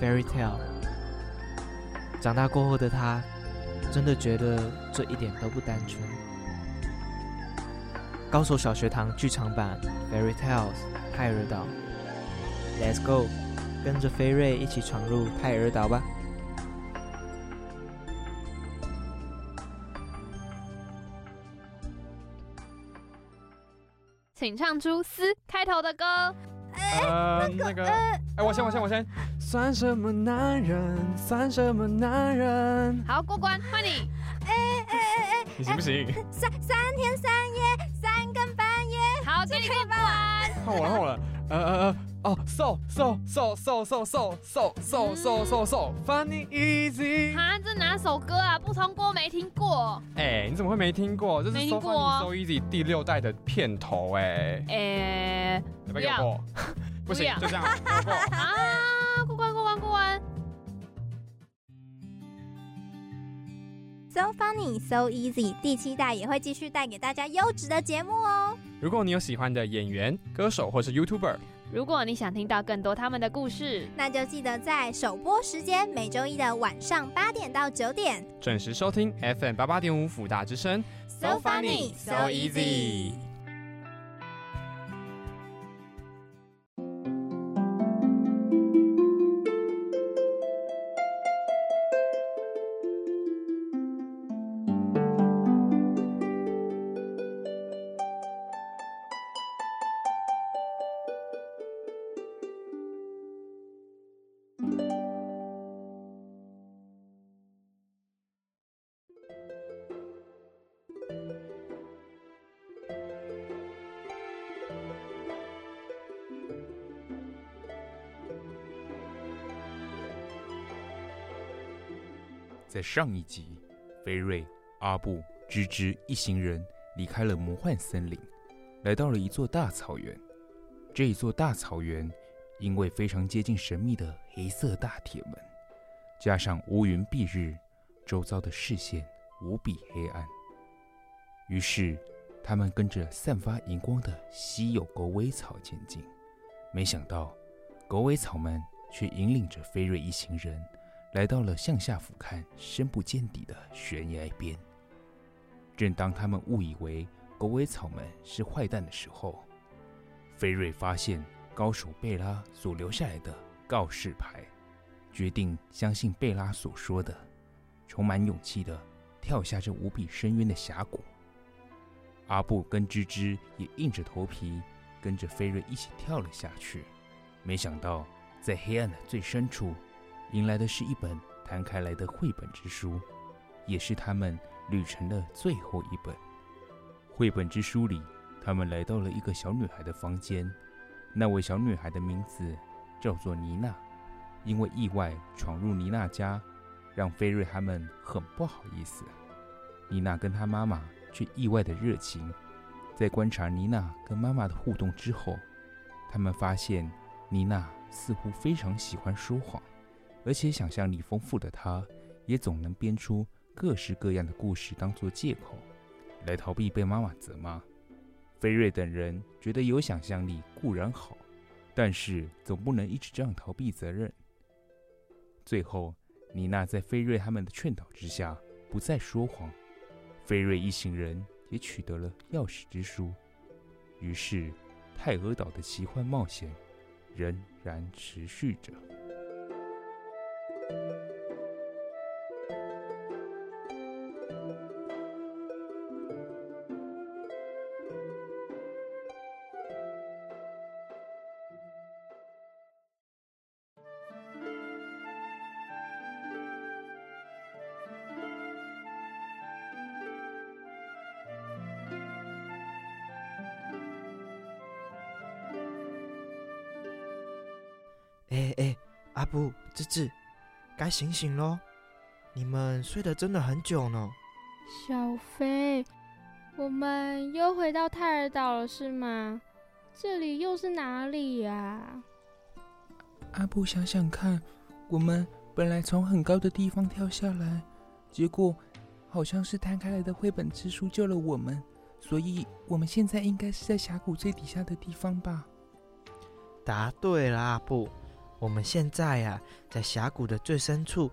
，Fairy Tale。长大过后的他，真的觉得这一点都不单纯。高手小学堂剧场版《Fairy Tales》泰尔岛，Let's go，跟着飞瑞一起闯入泰尔岛吧。请唱出“嘶”开头的歌。呃，那个，哎，我先，我先，我先。算什么男人？算什么男人？好，过关，换你。哎哎哎哎，你行不行？三三天三夜，三更半夜。好，这里过关。换我了，换我了。呃呃呃，哦，so so so so so so so so so so funny easy。哈，这哪首歌啊？不通过，没听过。哎，你怎么会没听过？这是 so funny so easy 第六代的片头，哎。哎。不要，不行，就这样，过 啊！So funny, so easy，第七代也会继续带给大家优质的节目哦。如果你有喜欢的演员、歌手或是 YouTuber，如果你想听到更多他们的故事，那就记得在首播时间每周一的晚上八点到九点准时收听 FM 八八点五辅大之声。So funny, so easy。上一集，菲瑞、阿布、芝芝一行人离开了魔幻森林，来到了一座大草原。这一座大草原因为非常接近神秘的黑色大铁门，加上乌云蔽日，周遭的视线无比黑暗。于是，他们跟着散发荧光的稀有狗尾草前进。没想到，狗尾草们却引领着菲瑞一行人。来到了向下俯瞰、深不见底的悬崖边。正当他们误以为狗尾草们是坏蛋的时候，菲瑞发现高手贝拉所留下来的告示牌，决定相信贝拉所说的，充满勇气地跳下这无比深渊的峡谷。阿布跟芝芝也硬着头皮跟着菲瑞一起跳了下去。没想到，在黑暗的最深处。迎来的是一本摊开来的绘本之书，也是他们旅程的最后一本。绘本之书里，他们来到了一个小女孩的房间。那位小女孩的名字叫做妮娜。因为意外闯入妮娜家，让菲瑞他们很不好意思。妮娜跟她妈妈却意外的热情。在观察妮娜跟妈妈的互动之后，他们发现妮娜似乎非常喜欢说谎。而且想象力丰富的他，也总能编出各式各样的故事当做借口，来逃避被妈妈责骂。菲瑞等人觉得有想象力固然好，但是总不能一直这样逃避责任。最后，妮娜在菲瑞他们的劝导之下，不再说谎。菲瑞一行人也取得了钥匙之书，于是泰俄岛的奇幻冒险仍然持续着。哎哎，阿布、芝芝，该醒醒喽！你们睡得真的很久呢。小飞，我们又回到泰尔岛了，是吗？这里又是哪里呀？阿布，想想看，我们本来从很高的地方跳下来，结果好像是摊开来的绘本之书救了我们，所以我们现在应该是在峡谷最底下的地方吧？答对了，阿布。我们现在呀，在峡谷的最深处，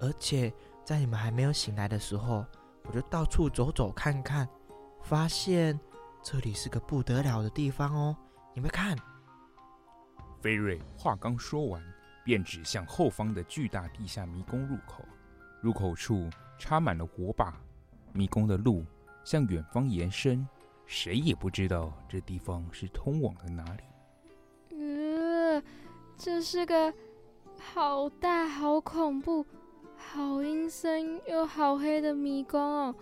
而且在你们还没有醒来的时候，我就到处走走看看，发现这里是个不得了的地方哦。你们看，菲瑞话刚说完，便指向后方的巨大地下迷宫入口，入口处插满了火把，迷宫的路向远方延伸，谁也不知道这地方是通往了哪里。这是个好大、好恐怖、好阴森又好黑的迷宫哦，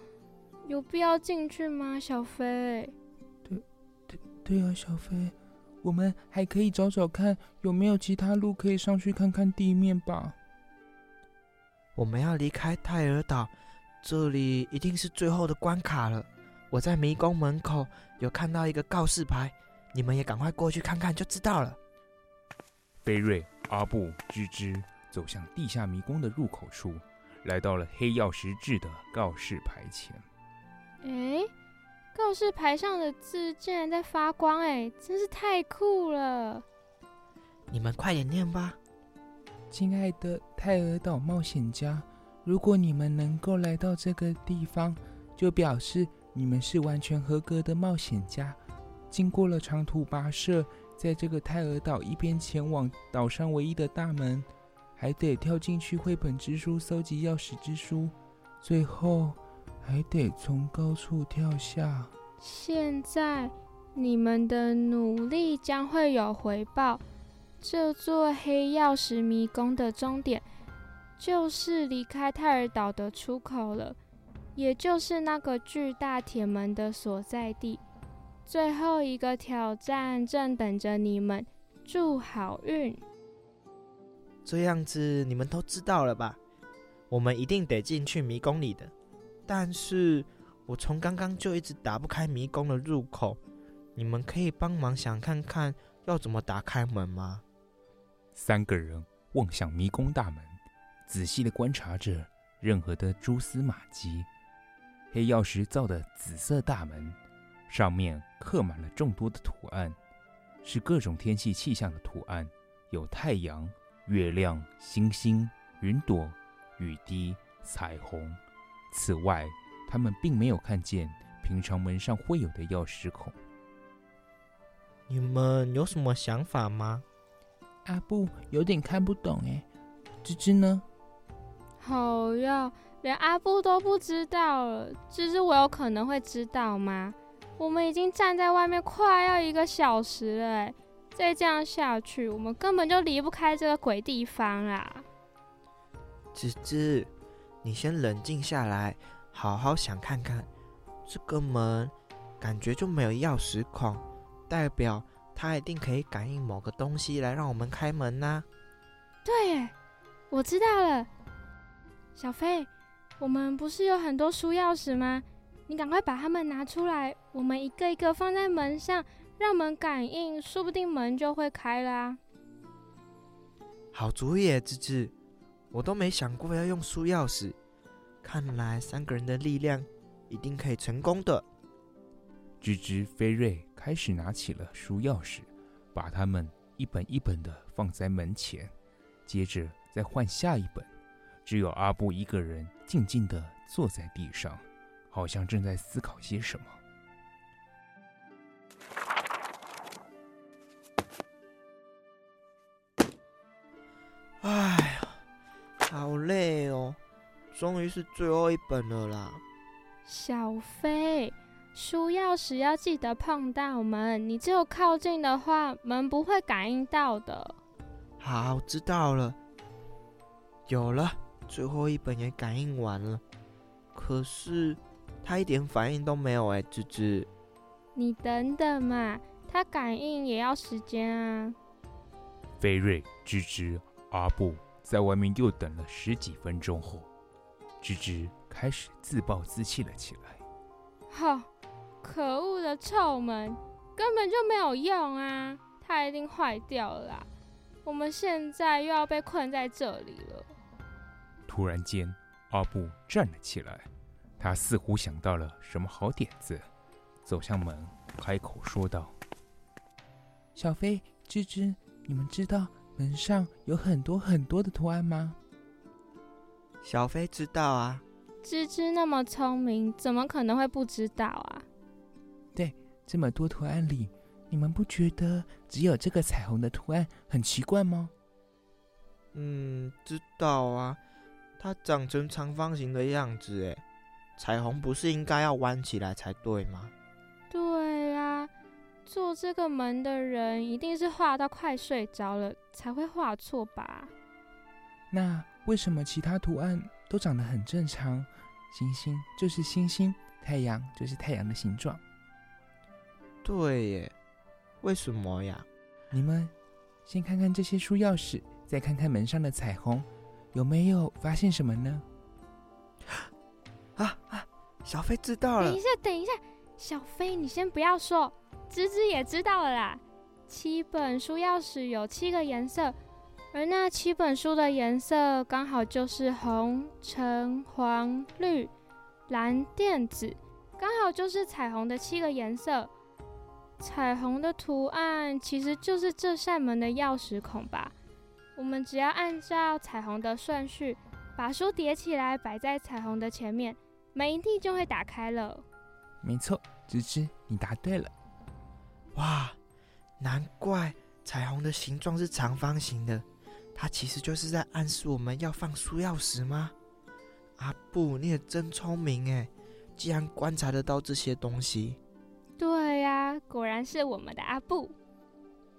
有必要进去吗，小飞？对，对，对啊，小飞，我们还可以找找看有没有其他路可以上去看看地面吧。我们要离开泰尔岛，这里一定是最后的关卡了。我在迷宫门口有看到一个告示牌，你们也赶快过去看看就知道了。菲瑞、阿布、吱吱走向地下迷宫的入口处，来到了黑曜石制的告示牌前。哎，告示牌上的字竟然在发光，哎，真是太酷了！你们快点念吧。亲爱的泰尔岛冒险家，如果你们能够来到这个地方，就表示你们是完全合格的冒险家。经过了长途跋涉。在这个泰尔岛一边前往岛上唯一的大门，还得跳进去绘本之书搜集钥匙之书，最后还得从高处跳下。现在你们的努力将会有回报。这座黑曜石迷宫的终点就是离开泰尔岛的出口了，也就是那个巨大铁门的所在地。最后一个挑战正等着你们，祝好运！这样子你们都知道了吧？我们一定得进去迷宫里的。但是我从刚刚就一直打不开迷宫的入口，你们可以帮忙想看看要怎么打开门吗？三个人望向迷宫大门，仔细的观察着任何的蛛丝马迹。黑曜石造的紫色大门。上面刻满了众多的图案，是各种天气气象的图案，有太阳、月亮、星星、云朵、雨滴、彩虹。此外，他们并没有看见平常门上会有的钥匙孔。你们有什么想法吗？阿布有点看不懂哎，芝芝呢？好呀，连阿布都不知道了，芝芝我有可能会知道吗？我们已经站在外面快要一个小时了，哎，再这样下去，我们根本就离不开这个鬼地方啦！吱吱，你先冷静下来，好好想看看，这个门感觉就没有钥匙孔，代表它一定可以感应某个东西来让我们开门呐。对，哎，我知道了，小飞，我们不是有很多书钥匙吗？你赶快把它们拿出来，我们一个一个放在门上，让门感应，说不定门就会开啦。好主意，芝芝，我都没想过要用书钥匙，看来三个人的力量一定可以成功的。芝芝、菲瑞开始拿起了书钥匙，把它们一本一本的放在门前，接着再换下一本，只有阿布一个人静静的坐在地上。好像正在思考些什么。哎呀，好累哦！终于是最后一本了啦。小飞，书钥匙要记得碰到门，你只有靠近的话，门不会感应到的。好，知道了。有了，最后一本也感应完了。可是。他一点反应都没有哎，吱吱。你等等嘛，他感应也要时间啊。菲瑞、吱吱、阿布、在外面又等了十几分钟后，吱吱开始自暴自弃了起来。好，可恶的臭门，根本就没有用啊！它一定坏掉了啦。我们现在又要被困在这里了。突然间，阿布站了起来，他似乎想到了什么好点子，走向门，开口说道：“小飞、吱吱，你们知道门上有很多很多的图案吗？”小飞知道啊。吱吱那么聪明，怎么可能会不知道啊？对，这么多图案里，你们不觉得只有这个彩虹的图案很奇怪吗？嗯，知道啊，它长成长方形的样子，哎，彩虹不是应该要弯起来才对吗？对啊，做这个门的人一定是画到快睡着了，才会画错吧？那为什么其他图案都长得很正常？星星就是星星，太阳就是太阳的形状。对耶，为什么呀？你们先看看这些书钥匙，再看看门上的彩虹，有没有发现什么呢？啊啊！小飞知道了。等一下，等一下，小飞，你先不要说，芝芝也知道了啦。七本书钥匙有七个颜色。而那七本书的颜色刚好就是红、橙、黄、绿、蓝、靛、紫，刚好就是彩虹的七个颜色。彩虹的图案其实就是这扇门的钥匙孔吧？我们只要按照彩虹的顺序，把书叠起来摆在彩虹的前面，门一定就会打开了。没错，芝芝，你答对了。哇，难怪彩虹的形状是长方形的。它其实就是在暗示我们要放书钥匙吗？阿布，你也真聪明哎，竟然观察得到这些东西。对呀、啊，果然是我们的阿布。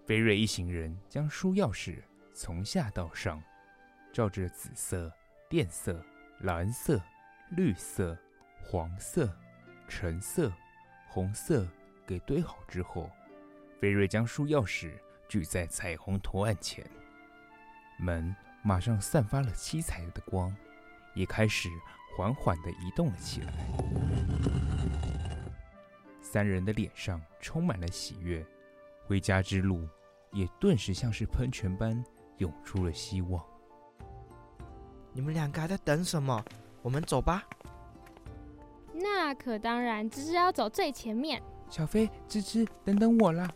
菲瑞一行人将书钥匙从下到上，照着紫色、靛色、蓝色、绿色、黄色、橙色、红色给堆好之后，菲瑞将书钥匙举在彩虹图案前。门马上散发了七彩的光，也开始缓缓地移动了起来。三人的脸上充满了喜悦，回家之路也顿时像是喷泉般涌出了希望。你们两个还在等什么？我们走吧。那可当然，芝芝要走最前面。小飞、芝芝，等等我啦！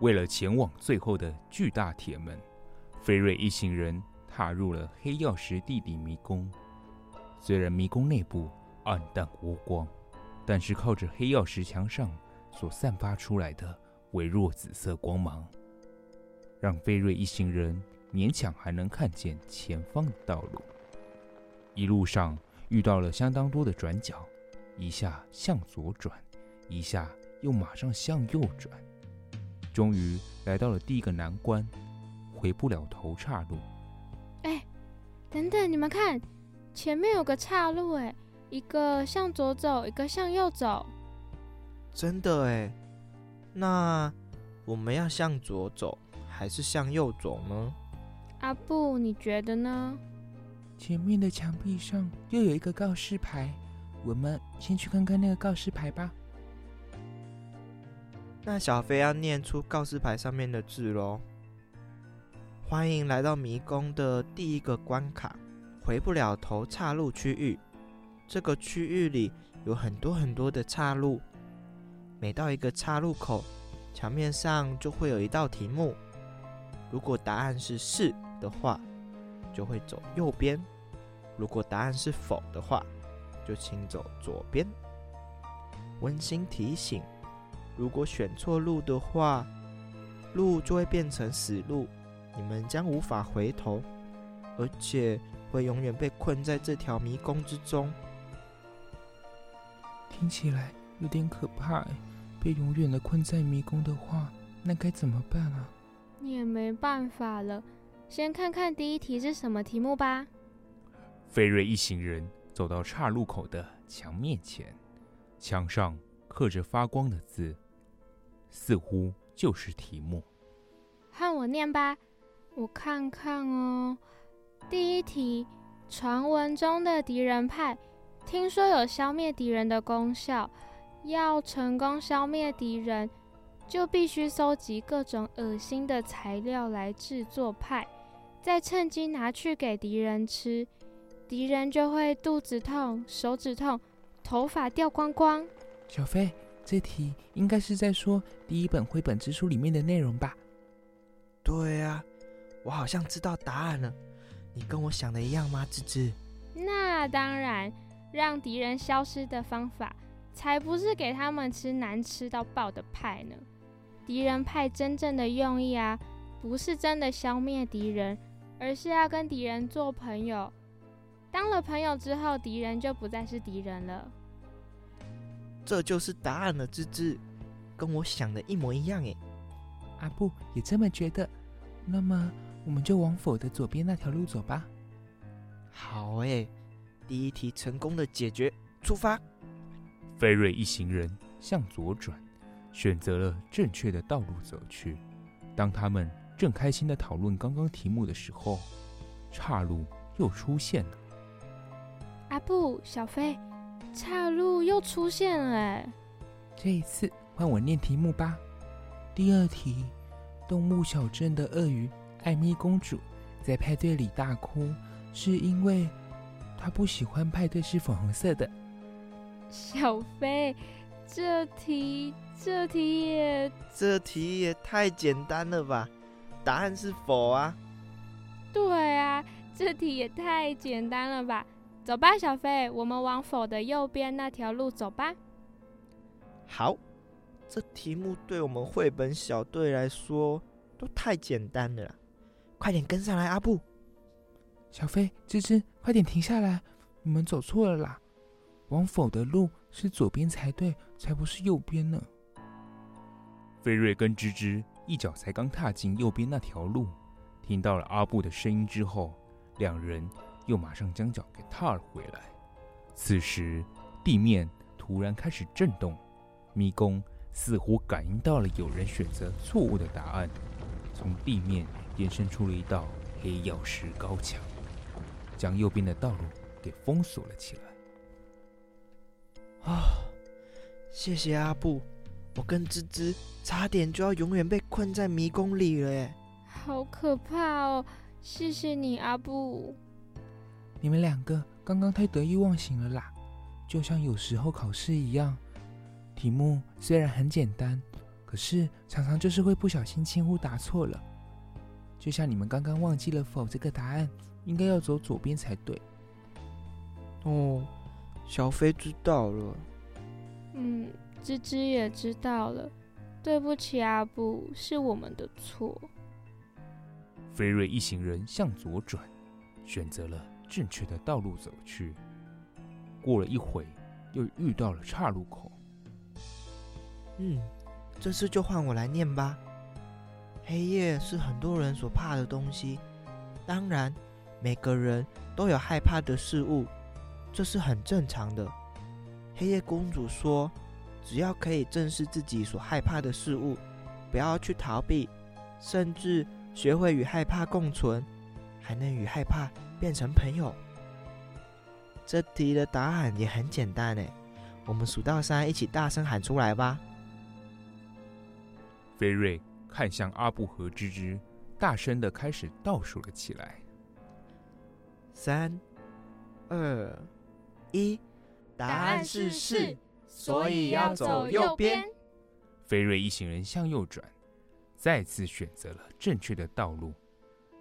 为了前往最后的巨大铁门，菲瑞一行人踏入了黑曜石地底迷宫。虽然迷宫内部暗淡无光，但是靠着黑曜石墙上所散发出来的微弱紫色光芒，让菲瑞一行人勉强还能看见前方的道路。一路上遇到了相当多的转角，一下向左转，一下又马上向右转。终于来到了第一个难关，回不了头岔路。哎，等等，你们看，前面有个岔路，哎，一个向左走，一个向右走。真的哎，那我们要向左走还是向右走呢？阿布，你觉得呢？前面的墙壁上又有一个告示牌，我们先去看看那个告示牌吧。那小飞要念出告示牌上面的字喽。欢迎来到迷宫的第一个关卡——回不了头岔路区域。这个区域里有很多很多的岔路，每到一个岔路口，墙面上就会有一道题目。如果答案是是的话，就会走右边；如果答案是否的话，就请走左边。温馨提醒：如果选错路的话，路就会变成死路，你们将无法回头，而且会永远被困在这条迷宫之中。听起来有点可怕哎，被永远的困在迷宫的话，那该怎么办啊？也没办法了，先看看第一题是什么题目吧。菲瑞一行人走到岔路口的墙面前，墙上刻着发光的字，似乎就是题目。换我念吧，我看看哦。第一题：传闻中的敌人派。听说有消灭敌人的功效，要成功消灭敌人，就必须搜集各种恶心的材料来制作派，再趁机拿去给敌人吃，敌人就会肚子痛、手指痛、头发掉光光。小飞，这题应该是在说第一本绘本之书里面的内容吧？对啊，我好像知道答案了。你跟我想的一样吗，芝芝？那当然。让敌人消失的方法，才不是给他们吃难吃到爆的派呢。敌人派真正的用意啊，不是真的消灭敌人，而是要跟敌人做朋友。当了朋友之后，敌人就不再是敌人了。这就是答案了，芝芝，跟我想的一模一样诶。阿布也这么觉得。那么，我们就往否的左边那条路走吧。好诶。第一题成功的解决，出发。菲瑞一行人向左转，选择了正确的道路走去。当他们正开心的讨论刚刚题目的时候，岔路又出现了。阿布、小飞，岔路又出现了哎！这一次换我念题目吧。第二题：动物小镇的鳄鱼艾米公主在派对里大哭，是因为。她不喜欢派对是粉红色的。小飞，这题这题也这题也太简单了吧？答案是否啊？对啊，这题也太简单了吧？走吧，小飞，我们往否的右边那条路走吧。好，这题目对我们绘本小队来说都太简单了，快点跟上来，阿布。小飞、芝芝，快点停下来！你们走错了啦，往否的路是左边才对，才不是右边呢。菲瑞跟芝芝一脚才刚踏进右边那条路，听到了阿布的声音之后，两人又马上将脚给踏了回来。此时，地面突然开始震动，迷宫似乎感应到了有人选择错误的答案，从地面延伸出了一道黑曜石高墙。将右边的道路给封锁了起来。啊、哦，谢谢阿布，我跟芝芝差点就要永远被困在迷宫里了耶！好可怕哦！谢谢你，阿布。你们两个刚刚太得意忘形了啦，就像有时候考试一样，题目虽然很简单，可是常常就是会不小心轻忽答错了。就像你们刚刚忘记了否这个答案。应该要走左边才对。哦，小飞知道了。嗯，芝芝也知道了。对不起，阿布，是我们的错。菲瑞一行人向左转，选择了正确的道路走去。过了一会，又遇到了岔路口。嗯，这次就换我来念吧。黑夜是很多人所怕的东西，当然。每个人都有害怕的事物，这是很正常的。黑夜公主说：“只要可以正视自己所害怕的事物，不要去逃避，甚至学会与害怕共存，还能与害怕变成朋友。”这题的答案也很简单呢，我们数到三，一起大声喊出来吧。菲瑞看向阿布和芝芝，大声的开始倒数了起来。三、二、一，答案是是，所以要走右边。菲瑞一行人向右转，再次选择了正确的道路。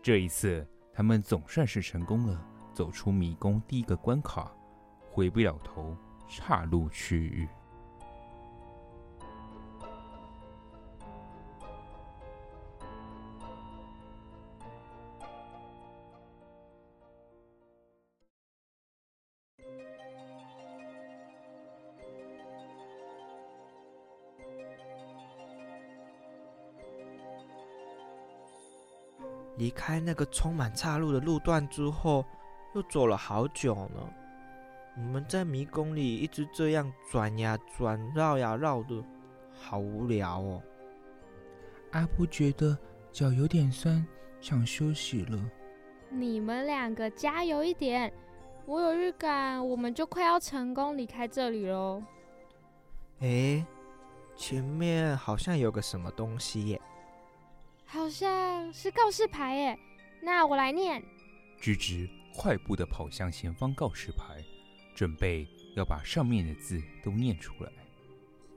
这一次，他们总算是成功了，走出迷宫第一个关卡，回不了头，岔路区域。开那个充满岔路的路段之后，又走了好久呢。我们在迷宫里一直这样转呀转，绕呀绕的，好无聊哦。阿布觉得脚有点酸，想休息了。你们两个加油一点，我有预感，我们就快要成功离开这里喽。诶，前面好像有个什么东西耶。好像是告示牌耶，那我来念。吱吱快步地跑向前方告示牌，准备要把上面的字都念出来。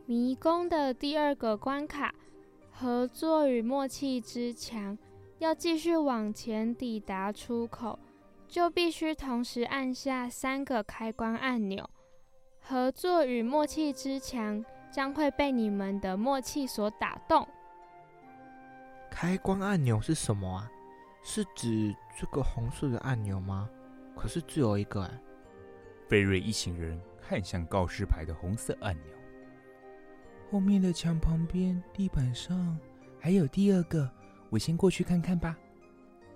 迷宫的第二个关卡，合作与默契之墙，要继续往前抵达出口，就必须同时按下三个开关按钮。合作与默契之墙将会被你们的默契所打动。开关按钮是什么啊？是指这个红色的按钮吗？可是只有一个哎。菲瑞一行人看向告示牌的红色按钮，后面的墙旁边地板上还有第二个，我先过去看看吧。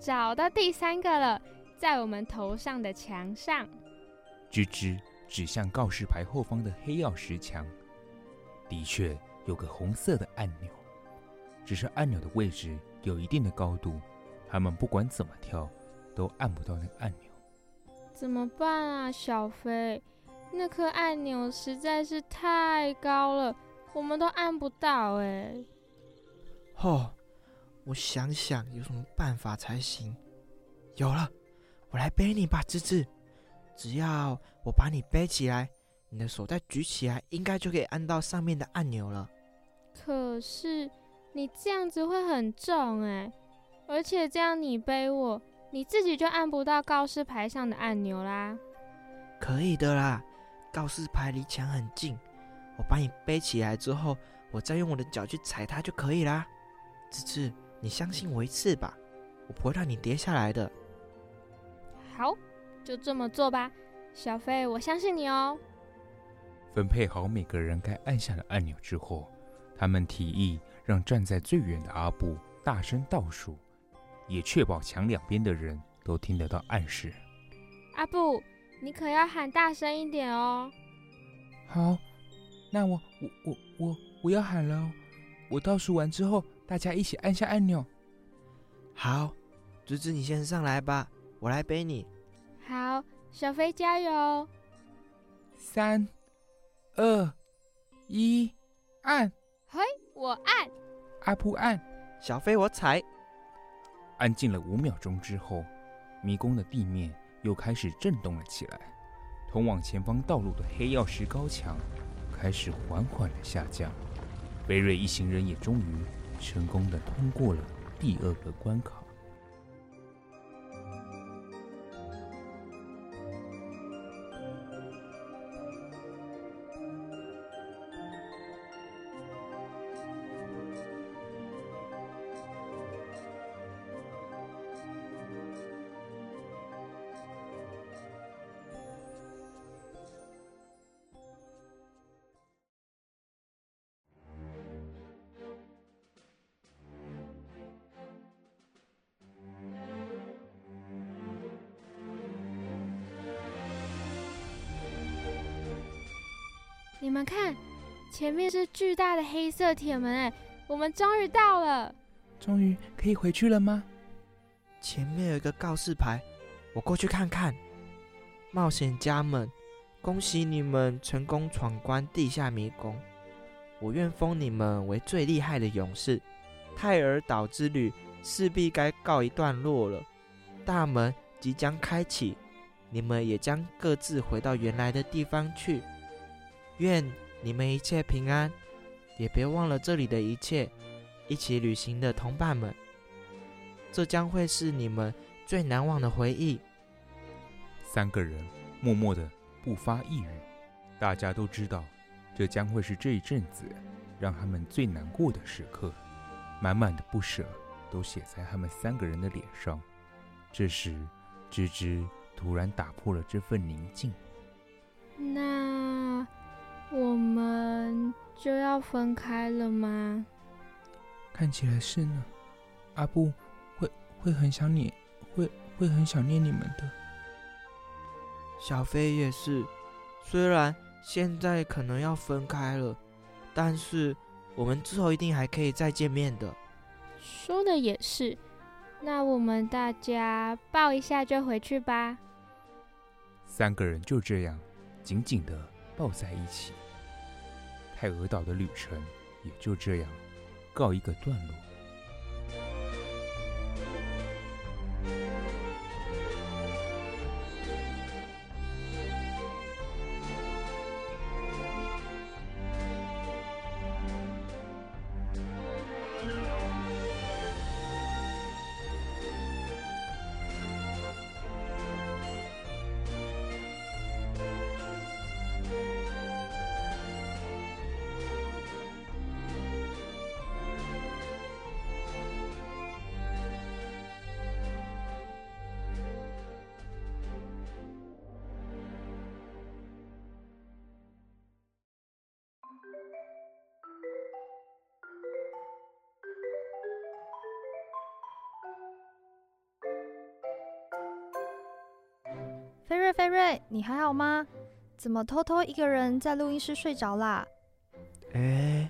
找到第三个了，在我们头上的墙上。吱吱指向告示牌后方的黑曜石墙，的确有个红色的按钮。只是按钮的位置有一定的高度，他们不管怎么跳，都按不到那个按钮。怎么办啊，小飞？那颗按钮实在是太高了，我们都按不到哎。哦，我想想有什么办法才行。有了，我来背你吧，芝芝。只要我把你背起来，你的手再举起来，应该就可以按到上面的按钮了。可是。你这样子会很重哎，而且这样你背我，你自己就按不到告示牌上的按钮啦。可以的啦，告示牌离墙很近，我把你背起来之后，我再用我的脚去踩它就可以啦。吱吱，你相信我一次吧，我不会让你跌下来的。好，就这么做吧，小飞，我相信你哦。分配好每个人该按下的按钮之后，他们提议。让站在最远的阿布大声倒数，也确保墙两边的人都听得到暗示。阿布，你可要喊大声一点哦。好，那我我我我我要喊了哦。我倒数完之后，大家一起按下按钮。好，芝芝，你先上来吧，我来背你。好，小飞加油。三、二、一，按。嘿。我按，阿布按，小飞我踩。安静了五秒钟之后，迷宫的地面又开始震动了起来，通往前方道路的黑曜石高墙开始缓缓的下降。贝瑞一行人也终于成功的通过了第二个关卡。前面是巨大的黑色铁门，哎，我们终于到了。终于可以回去了吗？前面有一个告示牌，我过去看看。冒险家们，恭喜你们成功闯关地下迷宫，我愿封你们为最厉害的勇士。泰尔岛之旅势必该告一段落了。大门即将开启，你们也将各自回到原来的地方去。愿你们一切平安，也别忘了这里的一切。一起旅行的同伴们，这将会是你们最难忘的回忆。三个人默默的不发一语，大家都知道，这将会是这一阵子让他们最难过的时刻，满满的不舍都写在他们三个人的脸上。这时，芝芝突然打破了这份宁静。那我们就要分开了吗？看起来是呢。阿布会会很想你，会会很想念你们的。小飞也是，虽然现在可能要分开了，但是我们之后一定还可以再见面的。说的也是。那我们大家抱一下就回去吧。三个人就这样紧紧的抱在一起，泰尔岛的旅程也就这样告一个段落。菲瑞，菲瑞，你还好吗？怎么偷偷一个人在录音室睡着啦？哎，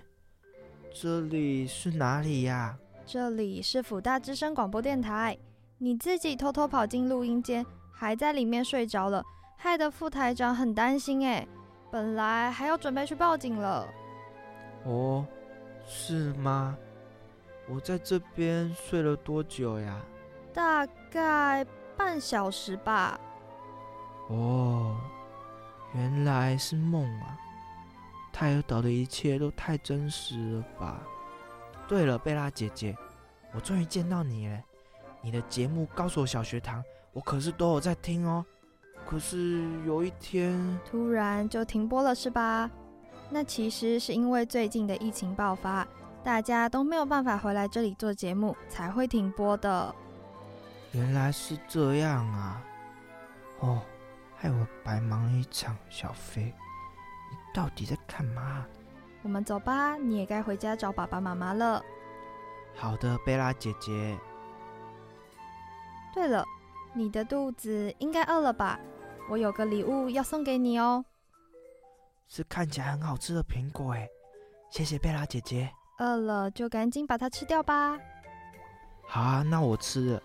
这里是哪里呀？这里是辅大之声广播电台。你自己偷偷跑进录音间，还在里面睡着了，害得副台长很担心哎。本来还要准备去报警了。哦，是吗？我在这边睡了多久呀？大概半小时吧。哦，原来是梦啊！泰尔岛的一切都太真实了吧？对了，贝拉姐姐，我终于见到你了！你的节目《高手小学堂》，我可是都有在听哦。可是有一天，突然就停播了，是吧？那其实是因为最近的疫情爆发，大家都没有办法回来这里做节目，才会停播的。原来是这样啊！哦。害我白忙了一场，小飞，你到底在干嘛？我们走吧，你也该回家找爸爸妈妈了。好的，贝拉姐姐。对了，你的肚子应该饿了吧？我有个礼物要送给你哦。是看起来很好吃的苹果哎，谢谢贝拉姐姐。饿了就赶紧把它吃掉吧。好啊，那我吃了。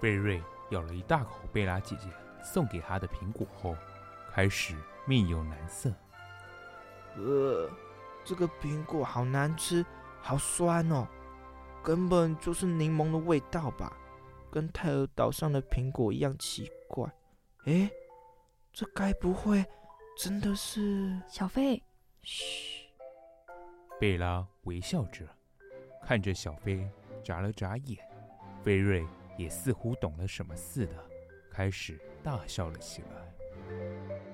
贝瑞咬了一大口贝拉姐姐送给他的苹果后，开始面有难色。呃，这个苹果好难吃，好酸哦，根本就是柠檬的味道吧？跟泰尔岛上的苹果一样奇怪。诶，这该不会真的是小飞？嘘。贝拉微笑着看着小飞，眨了眨眼。菲瑞也似乎懂了什么似的，开始。大笑了起来。